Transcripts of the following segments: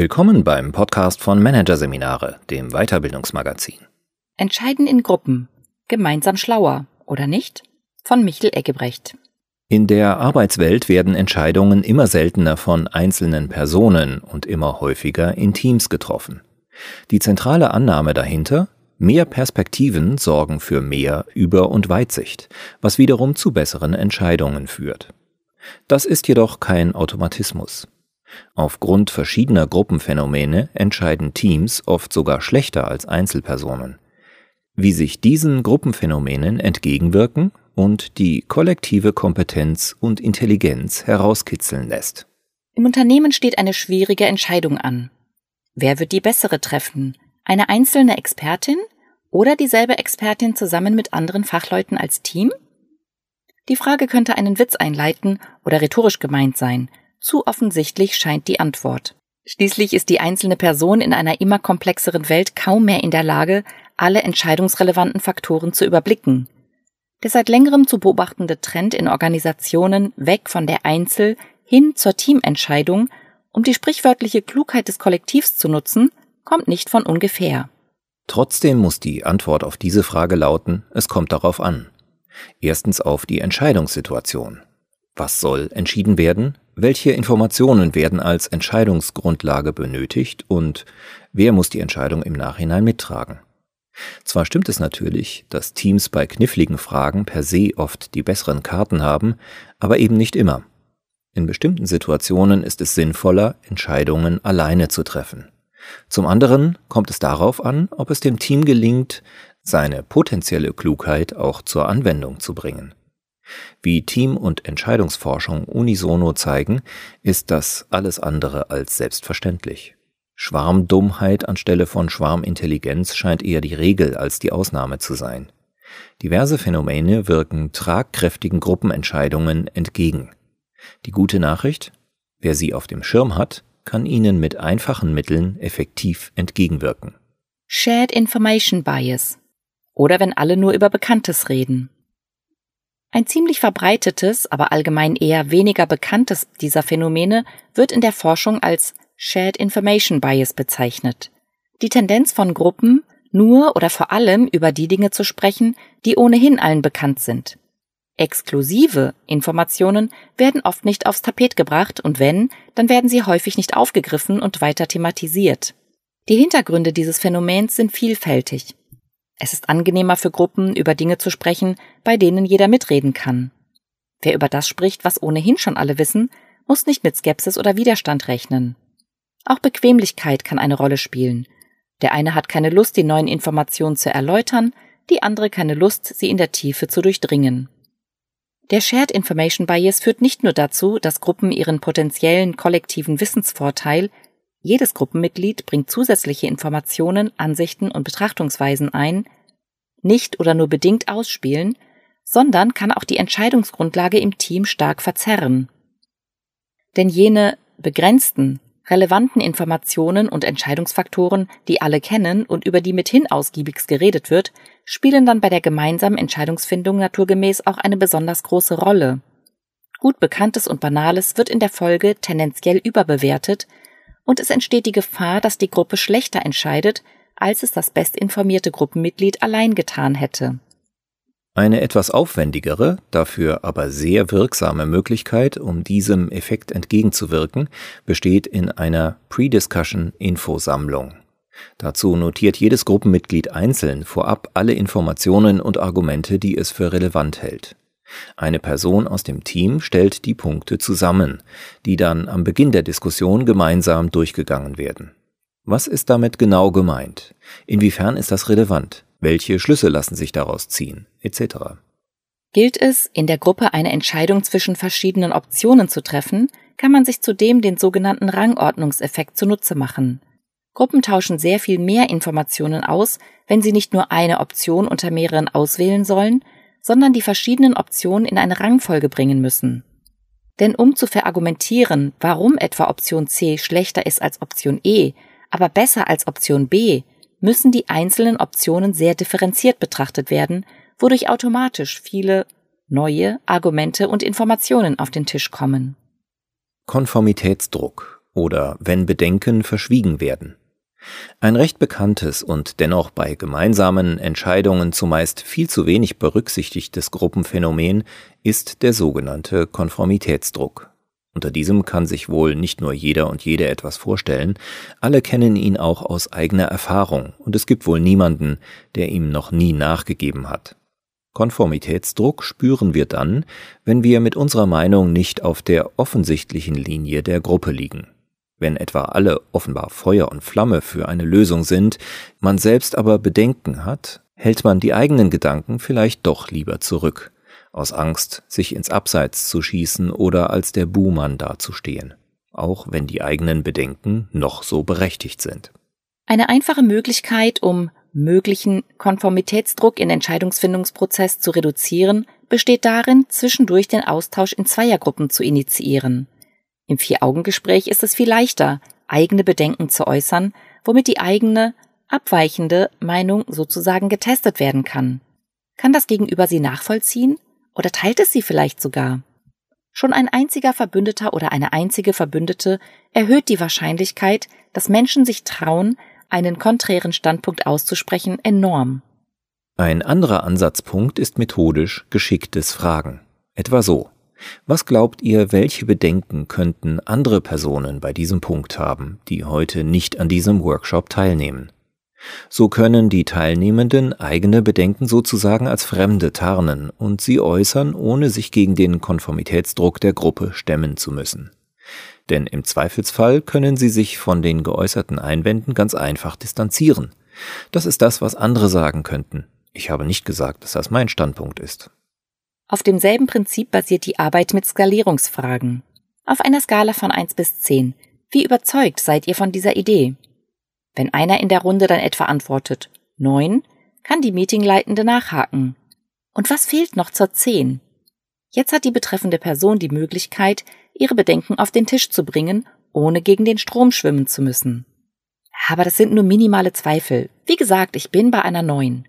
Willkommen beim Podcast von Managerseminare, dem Weiterbildungsmagazin. Entscheiden in Gruppen. Gemeinsam schlauer, oder nicht? Von Michel Eggebrecht. In der Arbeitswelt werden Entscheidungen immer seltener von einzelnen Personen und immer häufiger in Teams getroffen. Die zentrale Annahme dahinter, mehr Perspektiven sorgen für mehr Über- und Weitsicht, was wiederum zu besseren Entscheidungen führt. Das ist jedoch kein Automatismus. Aufgrund verschiedener Gruppenphänomene entscheiden Teams oft sogar schlechter als Einzelpersonen. Wie sich diesen Gruppenphänomenen entgegenwirken und die kollektive Kompetenz und Intelligenz herauskitzeln lässt. Im Unternehmen steht eine schwierige Entscheidung an. Wer wird die bessere treffen? Eine einzelne Expertin oder dieselbe Expertin zusammen mit anderen Fachleuten als Team? Die Frage könnte einen Witz einleiten oder rhetorisch gemeint sein, zu offensichtlich scheint die Antwort. Schließlich ist die einzelne Person in einer immer komplexeren Welt kaum mehr in der Lage, alle entscheidungsrelevanten Faktoren zu überblicken. Der seit längerem zu beobachtende Trend in Organisationen weg von der Einzel- hin zur Teamentscheidung, um die sprichwörtliche Klugheit des Kollektivs zu nutzen, kommt nicht von ungefähr. Trotzdem muss die Antwort auf diese Frage lauten, es kommt darauf an. Erstens auf die Entscheidungssituation. Was soll entschieden werden? Welche Informationen werden als Entscheidungsgrundlage benötigt und wer muss die Entscheidung im Nachhinein mittragen? Zwar stimmt es natürlich, dass Teams bei kniffligen Fragen per se oft die besseren Karten haben, aber eben nicht immer. In bestimmten Situationen ist es sinnvoller, Entscheidungen alleine zu treffen. Zum anderen kommt es darauf an, ob es dem Team gelingt, seine potenzielle Klugheit auch zur Anwendung zu bringen. Wie Team- und Entscheidungsforschung unisono zeigen, ist das alles andere als selbstverständlich. Schwarmdummheit anstelle von Schwarmintelligenz scheint eher die Regel als die Ausnahme zu sein. Diverse Phänomene wirken tragkräftigen Gruppenentscheidungen entgegen. Die gute Nachricht? Wer sie auf dem Schirm hat, kann ihnen mit einfachen Mitteln effektiv entgegenwirken. Shared Information Bias. Oder wenn alle nur über Bekanntes reden. Ein ziemlich verbreitetes, aber allgemein eher weniger bekanntes dieser Phänomene wird in der Forschung als Shared Information Bias bezeichnet. Die Tendenz von Gruppen, nur oder vor allem über die Dinge zu sprechen, die ohnehin allen bekannt sind. Exklusive Informationen werden oft nicht aufs Tapet gebracht und wenn, dann werden sie häufig nicht aufgegriffen und weiter thematisiert. Die Hintergründe dieses Phänomens sind vielfältig. Es ist angenehmer für Gruppen, über Dinge zu sprechen, bei denen jeder mitreden kann. Wer über das spricht, was ohnehin schon alle wissen, muss nicht mit Skepsis oder Widerstand rechnen. Auch Bequemlichkeit kann eine Rolle spielen. Der eine hat keine Lust, die neuen Informationen zu erläutern, die andere keine Lust, sie in der Tiefe zu durchdringen. Der Shared Information Bias führt nicht nur dazu, dass Gruppen ihren potenziellen kollektiven Wissensvorteil jedes Gruppenmitglied bringt zusätzliche Informationen, Ansichten und Betrachtungsweisen ein, nicht oder nur bedingt ausspielen, sondern kann auch die Entscheidungsgrundlage im Team stark verzerren. Denn jene begrenzten, relevanten Informationen und Entscheidungsfaktoren, die alle kennen und über die mithin ausgiebigst geredet wird, spielen dann bei der gemeinsamen Entscheidungsfindung naturgemäß auch eine besonders große Rolle. Gut Bekanntes und Banales wird in der Folge tendenziell überbewertet und es entsteht die Gefahr, dass die Gruppe schlechter entscheidet, als es das bestinformierte Gruppenmitglied allein getan hätte. Eine etwas aufwendigere, dafür aber sehr wirksame Möglichkeit, um diesem Effekt entgegenzuwirken, besteht in einer Pre-Discussion-Infosammlung. Dazu notiert jedes Gruppenmitglied einzeln vorab alle Informationen und Argumente, die es für relevant hält. Eine Person aus dem Team stellt die Punkte zusammen, die dann am Beginn der Diskussion gemeinsam durchgegangen werden. Was ist damit genau gemeint? Inwiefern ist das relevant? Welche Schlüsse lassen sich daraus ziehen? Etc. Gilt es, in der Gruppe eine Entscheidung zwischen verschiedenen Optionen zu treffen, kann man sich zudem den sogenannten Rangordnungseffekt zunutze machen. Gruppen tauschen sehr viel mehr Informationen aus, wenn sie nicht nur eine Option unter mehreren auswählen sollen, sondern die verschiedenen Optionen in eine Rangfolge bringen müssen. Denn um zu verargumentieren, warum etwa Option C schlechter ist als Option E, aber besser als Option B, müssen die einzelnen Optionen sehr differenziert betrachtet werden, wodurch automatisch viele neue Argumente und Informationen auf den Tisch kommen. Konformitätsdruck oder wenn Bedenken verschwiegen werden. Ein recht bekanntes und dennoch bei gemeinsamen Entscheidungen zumeist viel zu wenig berücksichtigtes Gruppenphänomen ist der sogenannte Konformitätsdruck. Unter diesem kann sich wohl nicht nur jeder und jede etwas vorstellen, alle kennen ihn auch aus eigener Erfahrung, und es gibt wohl niemanden, der ihm noch nie nachgegeben hat. Konformitätsdruck spüren wir dann, wenn wir mit unserer Meinung nicht auf der offensichtlichen Linie der Gruppe liegen. Wenn etwa alle offenbar Feuer und Flamme für eine Lösung sind, man selbst aber Bedenken hat, hält man die eigenen Gedanken vielleicht doch lieber zurück, aus Angst, sich ins Abseits zu schießen oder als der Buhmann dazustehen, auch wenn die eigenen Bedenken noch so berechtigt sind. Eine einfache Möglichkeit, um möglichen Konformitätsdruck in Entscheidungsfindungsprozess zu reduzieren, besteht darin, zwischendurch den Austausch in Zweiergruppen zu initiieren – im Vier-Augen-Gespräch ist es viel leichter, eigene Bedenken zu äußern, womit die eigene, abweichende Meinung sozusagen getestet werden kann. Kann das Gegenüber sie nachvollziehen oder teilt es sie vielleicht sogar? Schon ein einziger Verbündeter oder eine einzige Verbündete erhöht die Wahrscheinlichkeit, dass Menschen sich trauen, einen konträren Standpunkt auszusprechen, enorm. Ein anderer Ansatzpunkt ist methodisch geschicktes Fragen. Etwa so. Was glaubt ihr, welche Bedenken könnten andere Personen bei diesem Punkt haben, die heute nicht an diesem Workshop teilnehmen? So können die Teilnehmenden eigene Bedenken sozusagen als Fremde tarnen und sie äußern, ohne sich gegen den Konformitätsdruck der Gruppe stemmen zu müssen. Denn im Zweifelsfall können sie sich von den geäußerten Einwänden ganz einfach distanzieren. Das ist das, was andere sagen könnten. Ich habe nicht gesagt, dass das mein Standpunkt ist. Auf demselben Prinzip basiert die Arbeit mit Skalierungsfragen. Auf einer Skala von 1 bis 10. Wie überzeugt seid ihr von dieser Idee? Wenn einer in der Runde dann etwa antwortet 9, kann die Meetingleitende nachhaken. Und was fehlt noch zur 10? Jetzt hat die betreffende Person die Möglichkeit, ihre Bedenken auf den Tisch zu bringen, ohne gegen den Strom schwimmen zu müssen. Aber das sind nur minimale Zweifel. Wie gesagt, ich bin bei einer 9.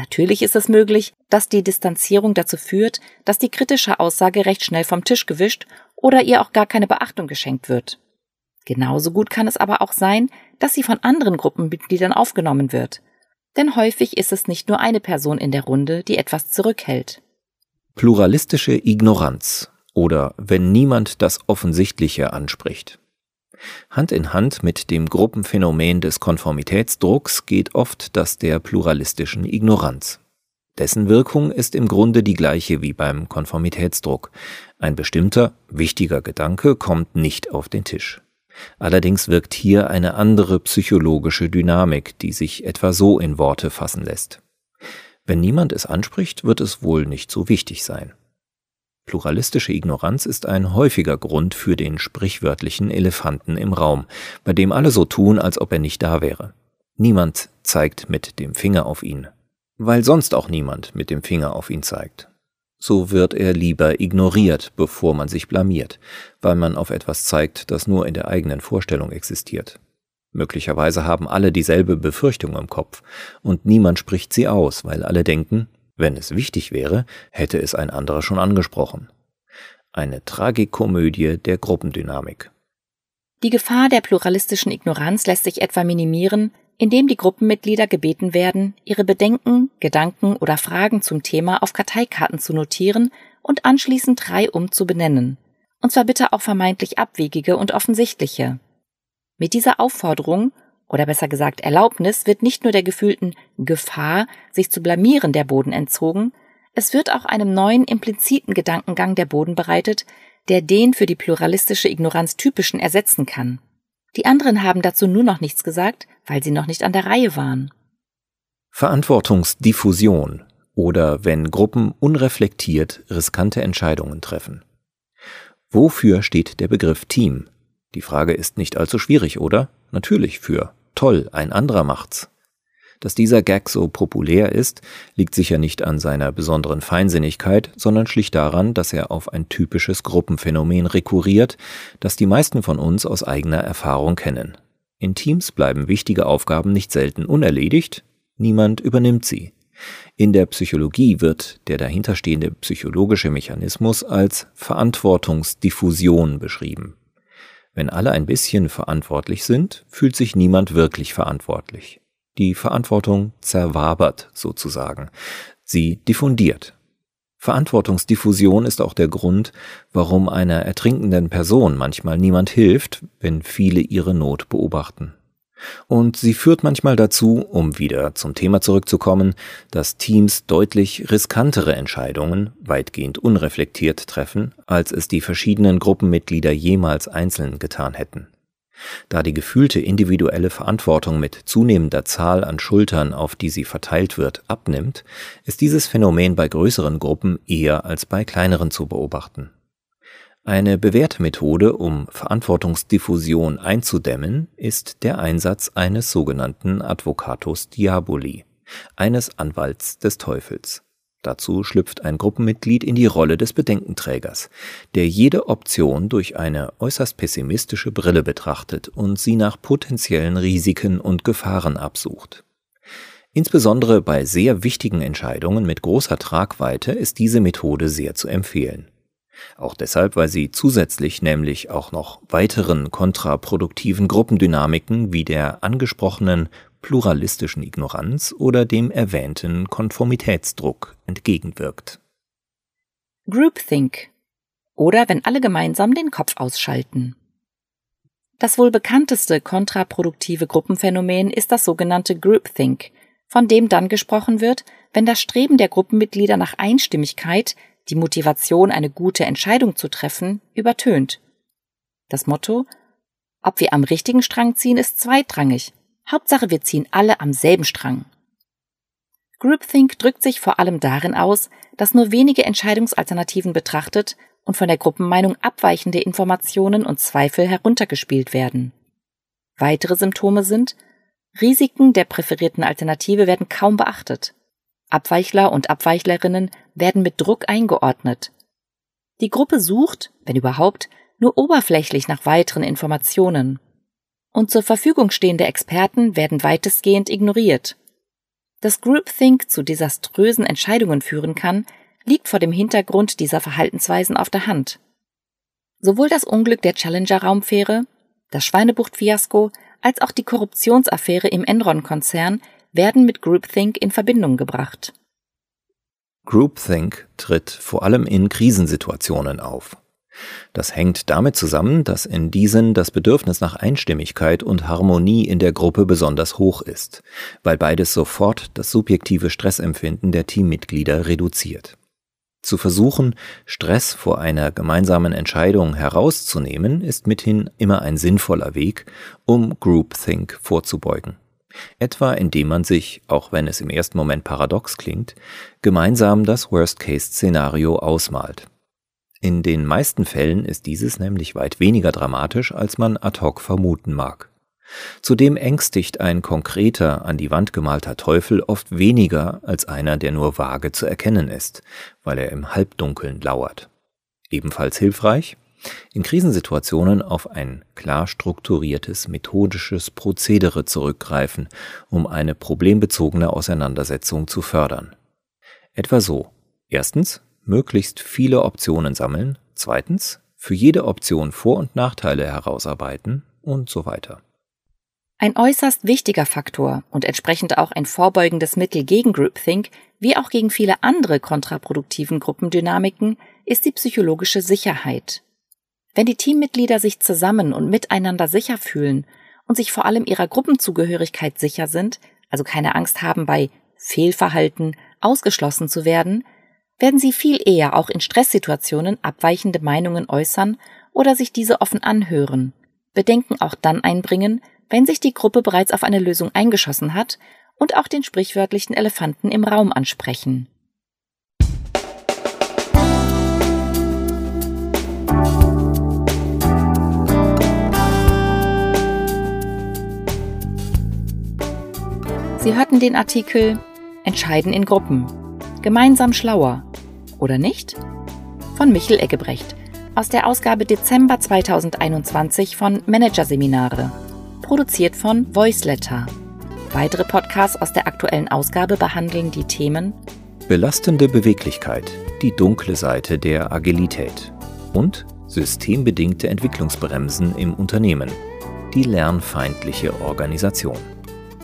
Natürlich ist es möglich, dass die Distanzierung dazu führt, dass die kritische Aussage recht schnell vom Tisch gewischt oder ihr auch gar keine Beachtung geschenkt wird. Genauso gut kann es aber auch sein, dass sie von anderen Gruppenmitgliedern aufgenommen wird. Denn häufig ist es nicht nur eine Person in der Runde, die etwas zurückhält. Pluralistische Ignoranz oder wenn niemand das Offensichtliche anspricht. Hand in Hand mit dem Gruppenphänomen des Konformitätsdrucks geht oft das der pluralistischen Ignoranz. Dessen Wirkung ist im Grunde die gleiche wie beim Konformitätsdruck. Ein bestimmter, wichtiger Gedanke kommt nicht auf den Tisch. Allerdings wirkt hier eine andere psychologische Dynamik, die sich etwa so in Worte fassen lässt. Wenn niemand es anspricht, wird es wohl nicht so wichtig sein. Pluralistische Ignoranz ist ein häufiger Grund für den sprichwörtlichen Elefanten im Raum, bei dem alle so tun, als ob er nicht da wäre. Niemand zeigt mit dem Finger auf ihn, weil sonst auch niemand mit dem Finger auf ihn zeigt. So wird er lieber ignoriert, bevor man sich blamiert, weil man auf etwas zeigt, das nur in der eigenen Vorstellung existiert. Möglicherweise haben alle dieselbe Befürchtung im Kopf, und niemand spricht sie aus, weil alle denken, wenn es wichtig wäre, hätte es ein anderer schon angesprochen. Eine Tragikomödie der Gruppendynamik. Die Gefahr der pluralistischen Ignoranz lässt sich etwa minimieren, indem die Gruppenmitglieder gebeten werden, ihre Bedenken, Gedanken oder Fragen zum Thema auf Karteikarten zu notieren und anschließend drei um zu benennen. Und zwar bitte auch vermeintlich abwegige und offensichtliche. Mit dieser Aufforderung oder besser gesagt Erlaubnis wird nicht nur der gefühlten Gefahr, sich zu blamieren, der Boden entzogen, es wird auch einem neuen impliziten Gedankengang der Boden bereitet, der den für die pluralistische Ignoranz typischen ersetzen kann. Die anderen haben dazu nur noch nichts gesagt, weil sie noch nicht an der Reihe waren. Verantwortungsdiffusion oder wenn Gruppen unreflektiert riskante Entscheidungen treffen. Wofür steht der Begriff Team? Die Frage ist nicht allzu schwierig, oder? Natürlich für Toll, ein anderer macht's. Dass dieser Gag so populär ist, liegt sicher nicht an seiner besonderen Feinsinnigkeit, sondern schlicht daran, dass er auf ein typisches Gruppenphänomen rekurriert, das die meisten von uns aus eigener Erfahrung kennen. In Teams bleiben wichtige Aufgaben nicht selten unerledigt, niemand übernimmt sie. In der Psychologie wird der dahinterstehende psychologische Mechanismus als Verantwortungsdiffusion beschrieben. Wenn alle ein bisschen verantwortlich sind, fühlt sich niemand wirklich verantwortlich. Die Verantwortung zerwabert sozusagen. Sie diffundiert. Verantwortungsdiffusion ist auch der Grund, warum einer ertrinkenden Person manchmal niemand hilft, wenn viele ihre Not beobachten. Und sie führt manchmal dazu, um wieder zum Thema zurückzukommen, dass Teams deutlich riskantere Entscheidungen weitgehend unreflektiert treffen, als es die verschiedenen Gruppenmitglieder jemals einzeln getan hätten. Da die gefühlte individuelle Verantwortung mit zunehmender Zahl an Schultern, auf die sie verteilt wird, abnimmt, ist dieses Phänomen bei größeren Gruppen eher als bei kleineren zu beobachten. Eine bewährte Methode, um Verantwortungsdiffusion einzudämmen, ist der Einsatz eines sogenannten Advocatus Diaboli, eines Anwalts des Teufels. Dazu schlüpft ein Gruppenmitglied in die Rolle des Bedenkenträgers, der jede Option durch eine äußerst pessimistische Brille betrachtet und sie nach potenziellen Risiken und Gefahren absucht. Insbesondere bei sehr wichtigen Entscheidungen mit großer Tragweite ist diese Methode sehr zu empfehlen. Auch deshalb, weil sie zusätzlich nämlich auch noch weiteren kontraproduktiven Gruppendynamiken wie der angesprochenen pluralistischen Ignoranz oder dem erwähnten Konformitätsdruck entgegenwirkt. Groupthink oder wenn alle gemeinsam den Kopf ausschalten. Das wohl bekannteste kontraproduktive Gruppenphänomen ist das sogenannte Groupthink, von dem dann gesprochen wird, wenn das Streben der Gruppenmitglieder nach Einstimmigkeit die Motivation, eine gute Entscheidung zu treffen, übertönt. Das Motto Ob wir am richtigen Strang ziehen, ist zweitrangig. Hauptsache, wir ziehen alle am selben Strang. Groupthink drückt sich vor allem darin aus, dass nur wenige Entscheidungsalternativen betrachtet und von der Gruppenmeinung abweichende Informationen und Zweifel heruntergespielt werden. Weitere Symptome sind Risiken der präferierten Alternative werden kaum beachtet. Abweichler und Abweichlerinnen werden mit Druck eingeordnet. Die Gruppe sucht, wenn überhaupt, nur oberflächlich nach weiteren Informationen. Und zur Verfügung stehende Experten werden weitestgehend ignoriert. Dass Groupthink zu desaströsen Entscheidungen führen kann, liegt vor dem Hintergrund dieser Verhaltensweisen auf der Hand. Sowohl das Unglück der Challenger-Raumfähre, das Schweinebucht-Fiasko als auch die Korruptionsaffäre im Enron-Konzern werden mit Groupthink in Verbindung gebracht. Groupthink tritt vor allem in Krisensituationen auf. Das hängt damit zusammen, dass in diesen das Bedürfnis nach Einstimmigkeit und Harmonie in der Gruppe besonders hoch ist, weil beides sofort das subjektive Stressempfinden der Teammitglieder reduziert. Zu versuchen, Stress vor einer gemeinsamen Entscheidung herauszunehmen, ist mithin immer ein sinnvoller Weg, um Groupthink vorzubeugen etwa indem man sich, auch wenn es im ersten Moment paradox klingt, gemeinsam das Worst-Case-Szenario ausmalt. In den meisten Fällen ist dieses nämlich weit weniger dramatisch, als man ad hoc vermuten mag. Zudem ängstigt ein konkreter, an die Wand gemalter Teufel oft weniger als einer, der nur vage zu erkennen ist, weil er im Halbdunkeln lauert. Ebenfalls hilfreich, in Krisensituationen auf ein klar strukturiertes methodisches Prozedere zurückgreifen, um eine problembezogene Auseinandersetzung zu fördern. Etwa so. Erstens, möglichst viele Optionen sammeln. Zweitens, für jede Option Vor- und Nachteile herausarbeiten und so weiter. Ein äußerst wichtiger Faktor und entsprechend auch ein vorbeugendes Mittel gegen Groupthink, wie auch gegen viele andere kontraproduktiven Gruppendynamiken, ist die psychologische Sicherheit. Wenn die Teammitglieder sich zusammen und miteinander sicher fühlen und sich vor allem ihrer Gruppenzugehörigkeit sicher sind, also keine Angst haben, bei Fehlverhalten ausgeschlossen zu werden, werden sie viel eher auch in Stresssituationen abweichende Meinungen äußern oder sich diese offen anhören, Bedenken auch dann einbringen, wenn sich die Gruppe bereits auf eine Lösung eingeschossen hat und auch den sprichwörtlichen Elefanten im Raum ansprechen. Sie hörten den Artikel Entscheiden in Gruppen. Gemeinsam schlauer. Oder nicht? Von Michel Eggebrecht aus der Ausgabe Dezember 2021 von Managerseminare. Produziert von Voiceletter. Weitere Podcasts aus der aktuellen Ausgabe behandeln die Themen Belastende Beweglichkeit, die dunkle Seite der Agilität und Systembedingte Entwicklungsbremsen im Unternehmen. Die lernfeindliche Organisation.